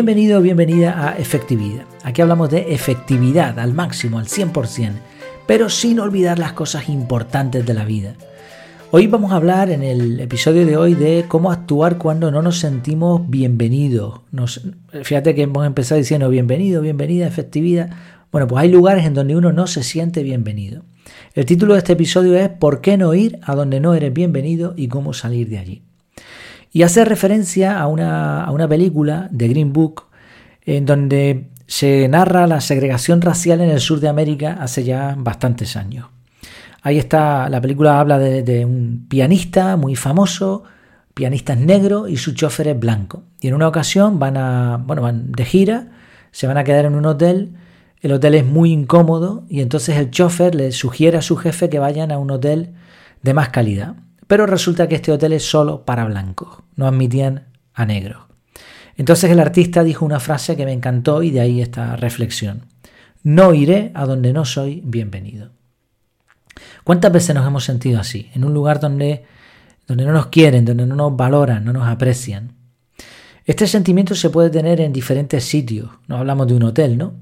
Bienvenido bienvenida a Efectividad. Aquí hablamos de efectividad al máximo, al 100%, pero sin olvidar las cosas importantes de la vida. Hoy vamos a hablar en el episodio de hoy de cómo actuar cuando no nos sentimos bienvenidos. fíjate que hemos empezado diciendo bienvenido, bienvenida, efectividad. Bueno, pues hay lugares en donde uno no se siente bienvenido. El título de este episodio es ¿Por qué no ir a donde no eres bienvenido y cómo salir de allí? Y hace referencia a una, a una película de Green Book en donde se narra la segregación racial en el sur de América hace ya bastantes años. Ahí está, la película habla de, un pianista muy famoso, pianista es negro y su chofer es blanco. Y en una ocasión van a, bueno, van de gira, se van a quedar en un hotel, el hotel es muy incómodo y entonces el chofer le sugiere a su jefe que vayan a un hotel de más calidad. Pero resulta que este hotel es solo para blancos, no admitían a negros. Entonces el artista dijo una frase que me encantó y de ahí esta reflexión. No iré a donde no soy bienvenido. ¿Cuántas veces nos hemos sentido así? En un lugar donde, donde no nos quieren, donde no nos valoran, no nos aprecian. Este sentimiento se puede tener en diferentes sitios. No hablamos de un hotel, ¿no?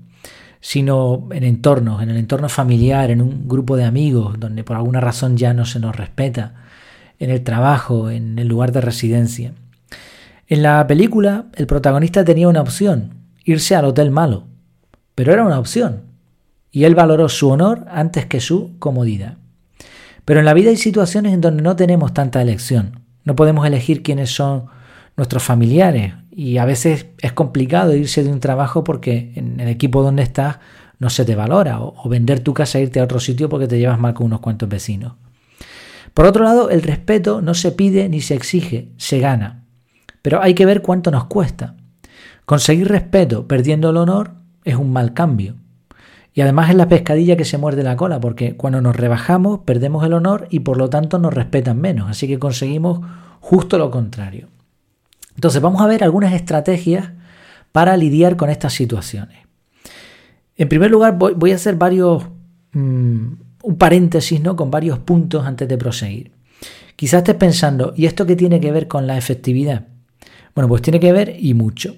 Sino en entornos, en el entorno familiar, en un grupo de amigos, donde por alguna razón ya no se nos respeta en el trabajo, en el lugar de residencia. En la película, el protagonista tenía una opción, irse al hotel malo, pero era una opción, y él valoró su honor antes que su comodidad. Pero en la vida hay situaciones en donde no tenemos tanta elección, no podemos elegir quiénes son nuestros familiares, y a veces es complicado irse de un trabajo porque en el equipo donde estás no se te valora, o, vender tu casa e irte a otro sitio porque te llevas mal con unos cuantos vecinos. Por otro lado, el respeto no se pide ni se exige, se gana. Pero hay que ver cuánto nos cuesta. Conseguir respeto perdiendo el honor es un mal cambio. Y además es la pescadilla que se muerde la cola, porque cuando nos rebajamos perdemos el honor y por lo tanto nos respetan menos. Así que conseguimos justo lo contrario. Entonces vamos a ver algunas estrategias para lidiar con estas situaciones. En primer lugar voy, a hacer varios mm, un paréntesis ¿no? con varios puntos antes de proseguir. Quizás estés pensando, ¿y esto qué tiene que ver con la efectividad? Bueno, pues tiene que ver y mucho.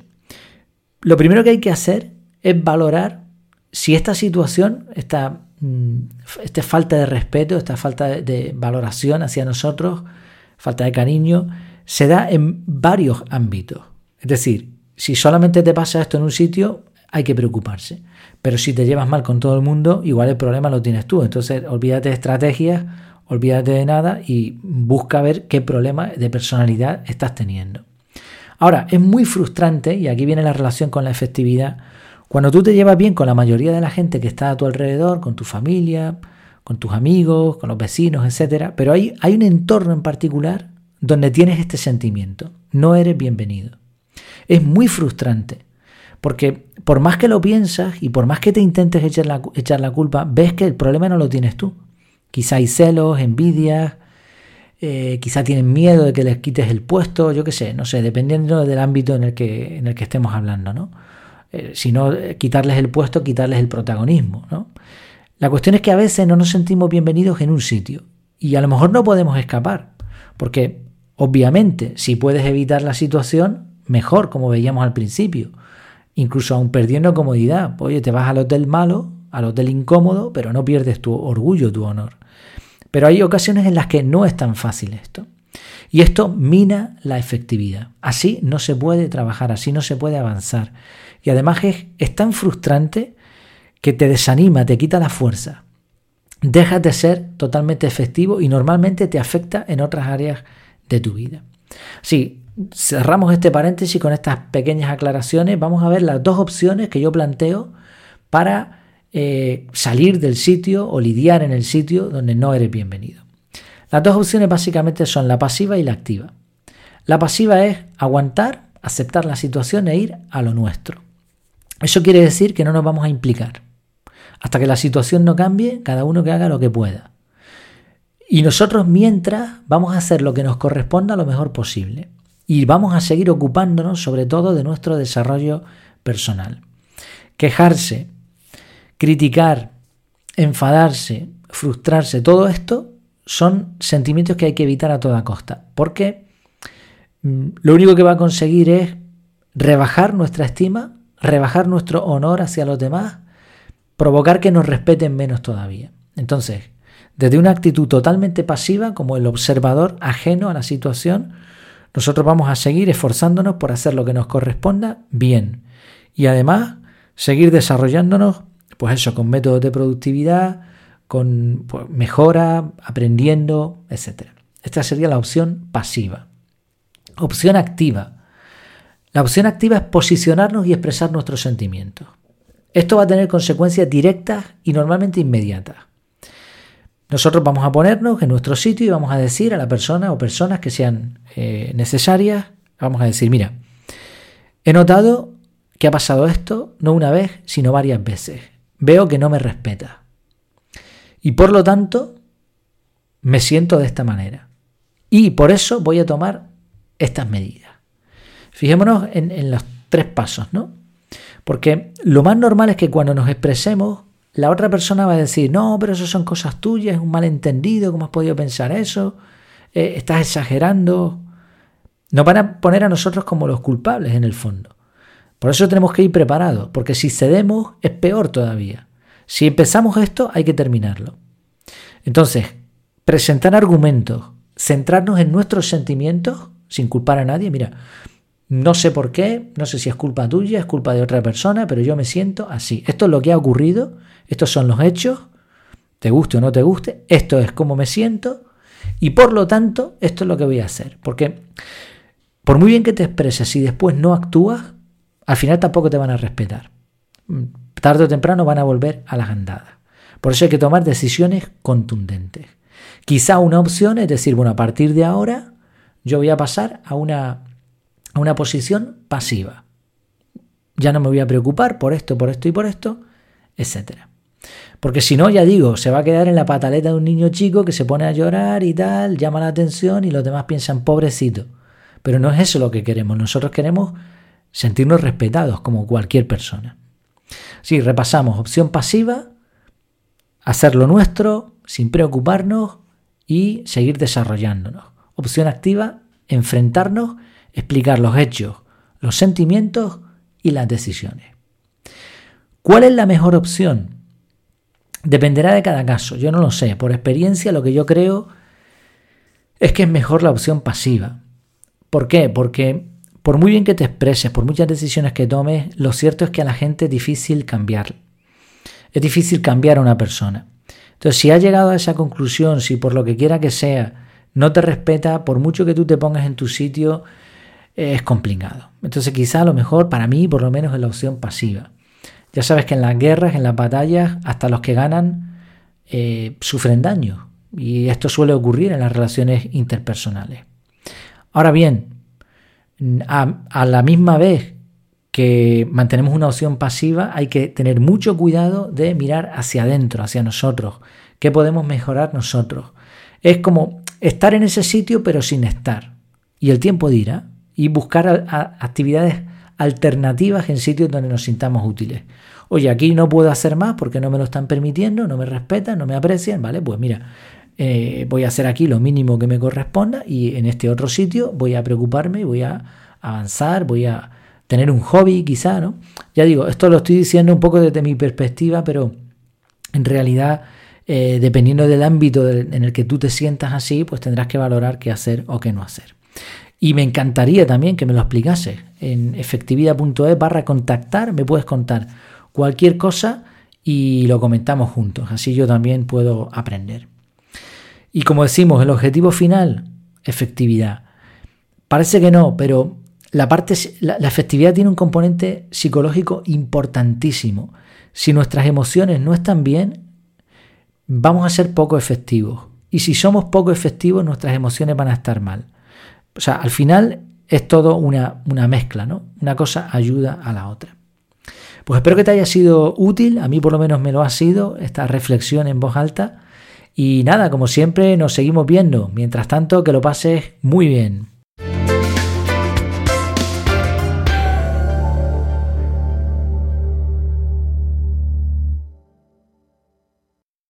Lo primero que hay que hacer es valorar si esta situación, esta, mm, esta falta de respeto, esta falta de valoración hacia nosotros, falta de cariño, se da en varios ámbitos. Es decir, si solamente te pasa esto en un sitio, hay que preocuparse. Pero si te llevas mal con todo el mundo, igual el problema lo tienes tú. Entonces, olvídate de estrategias, olvídate de nada y busca ver qué problema de personalidad estás teniendo. Ahora, es muy frustrante, y aquí viene la relación con la efectividad, cuando tú te llevas bien con la mayoría de la gente que está a tu alrededor, con tu familia, con tus amigos, con los vecinos, etc. Pero hay, hay un entorno en particular donde tienes este sentimiento. No eres bienvenido. Es muy frustrante. Porque por más que lo piensas y por más que te intentes echar la, echar la culpa, ves que el problema no lo tienes tú. Quizá hay celos, envidias, eh, quizá tienen miedo de que les quites el puesto, yo qué sé, no sé, dependiendo del ámbito en el que, en el que estemos hablando, ¿no? Eh, si no, eh, quitarles el puesto, quitarles el protagonismo, ¿no? La cuestión es que a veces no nos sentimos bienvenidos en un sitio y a lo mejor no podemos escapar, porque obviamente si puedes evitar la situación, mejor, como veíamos al principio incluso aún perdiendo comodidad. Oye, te vas al hotel malo, al hotel incómodo, pero no pierdes tu orgullo, tu honor. Pero hay ocasiones en las que no es tan fácil esto. Y esto mina la efectividad. Así no se puede trabajar, así no se puede avanzar. Y además es, es tan frustrante que te desanima, te quita la fuerza. Dejas de ser totalmente efectivo y normalmente te afecta en otras áreas de tu vida. Sí, cerramos este paréntesis con estas pequeñas aclaraciones. Vamos a ver las dos opciones que yo planteo para eh, salir del sitio o lidiar en el sitio donde no eres bienvenido. Las dos opciones básicamente son la pasiva y la activa. La pasiva es aguantar, aceptar la situación e ir a lo nuestro. Eso quiere decir que no nos vamos a implicar. Hasta que la situación no cambie, cada uno que haga lo que pueda. Y nosotros mientras vamos a hacer lo que nos corresponda lo mejor posible y vamos a seguir ocupándonos sobre todo de nuestro desarrollo personal. Quejarse, criticar, enfadarse, frustrarse, todo esto son sentimientos que hay que evitar a toda costa, porque mm, lo único que va a conseguir es rebajar nuestra estima, rebajar nuestro honor hacia los demás, provocar que nos respeten menos todavía. Entonces, desde una actitud totalmente pasiva, como el observador ajeno a la situación, nosotros vamos a seguir esforzándonos por hacer lo que nos corresponda bien. Y además, seguir desarrollándonos, pues eso, con métodos de productividad, con pues, mejora, aprendiendo, etc. Esta sería la opción pasiva. Opción activa. La opción activa es posicionarnos y expresar nuestros sentimientos. Esto va a tener consecuencias directas y normalmente inmediatas. Nosotros vamos a ponernos en nuestro sitio y vamos a decir a la persona o personas que sean eh, necesarias, vamos a decir, mira, he notado que ha pasado esto no una vez, sino varias veces. Veo que no me respeta. Y por lo tanto, me siento de esta manera. Y por eso voy a tomar estas medidas. Fijémonos en, en los tres pasos, ¿no? Porque lo más normal es que cuando nos expresemos, la otra persona va a decir, no, pero eso son cosas tuyas, es un malentendido, ¿cómo has podido pensar eso? Eh, estás exagerando. Nos van a poner a nosotros como los culpables en el fondo. Por eso tenemos que ir preparados, porque si cedemos es peor todavía. Si empezamos esto, hay que terminarlo. Entonces, presentar argumentos, centrarnos en nuestros sentimientos, sin culpar a nadie. Mira, no sé por qué, no sé si es culpa tuya, es culpa de otra persona, pero yo me siento así. Esto es lo que ha ocurrido, estos son los hechos, te guste o no te guste, esto es cómo me siento y por lo tanto esto es lo que voy a hacer. Porque por muy bien que te expreses y después no actúas, al final tampoco te van a respetar. Tarde o temprano van a volver a las andadas. Por eso hay que tomar decisiones contundentes. Quizá una opción es decir, bueno, a partir de ahora yo voy a pasar a una a una posición pasiva. Ya no me voy a preocupar por esto, por esto y por esto, etc. Porque si no, ya digo, se va a quedar en la pataleta de un niño chico que se pone a llorar y tal, llama la atención y los demás piensan, pobrecito. Pero no es eso lo que queremos. Nosotros queremos sentirnos respetados como cualquier persona. Sí, repasamos. Opción pasiva, hacer lo nuestro sin preocuparnos y seguir desarrollándonos. Opción activa, enfrentarnos explicar los hechos, los sentimientos y las decisiones. ¿Cuál es la mejor opción? Dependerá de cada caso, yo no lo sé. Por experiencia lo que yo creo es que es mejor la opción pasiva. ¿Por qué? Porque por muy bien que te expreses, por muchas decisiones que tomes, lo cierto es que a la gente es difícil cambiar. Es difícil cambiar a una persona. Entonces, si has llegado a esa conclusión, si por lo que quiera que sea, no te respeta, por mucho que tú te pongas en tu sitio, es complicado. Entonces quizá a lo mejor para mí por lo menos es la opción pasiva. Ya sabes que en las guerras, en las batallas, hasta los que ganan eh, sufren daño. Y esto suele ocurrir en las relaciones interpersonales. Ahora bien, a, a la misma vez que mantenemos una opción pasiva, hay que tener mucho cuidado de mirar hacia adentro, hacia nosotros. ¿Qué podemos mejorar nosotros? Es como estar en ese sitio pero sin estar. Y el tiempo dirá y buscar actividades alternativas en sitios donde nos sintamos útiles. Oye, aquí no puedo hacer más porque no me lo están permitiendo, no me respetan, no me aprecian, ¿vale? Pues mira, eh, voy a hacer aquí lo mínimo que me corresponda y en este otro sitio voy a preocuparme, voy a avanzar, voy a tener un hobby quizá, ¿no? Ya digo, esto lo estoy diciendo un poco desde mi perspectiva, pero en realidad, eh, dependiendo del ámbito en el que tú te sientas así, pues tendrás que valorar qué hacer o qué no hacer. Y me encantaría también que me lo explicase. En efectividad.es barra contactar me puedes contar cualquier cosa y lo comentamos juntos. Así yo también puedo aprender. Y como decimos, el objetivo final, efectividad. Parece que no, pero la, parte, la, la efectividad tiene un componente psicológico importantísimo. Si nuestras emociones no están bien, vamos a ser poco efectivos. Y si somos poco efectivos, nuestras emociones van a estar mal. O sea, al final es todo una, una mezcla, ¿no? Una cosa ayuda a la otra. Pues espero que te haya sido útil, a mí por lo menos me lo ha sido, esta reflexión en voz alta. Y nada, como siempre, nos seguimos viendo. Mientras tanto, que lo pases muy bien.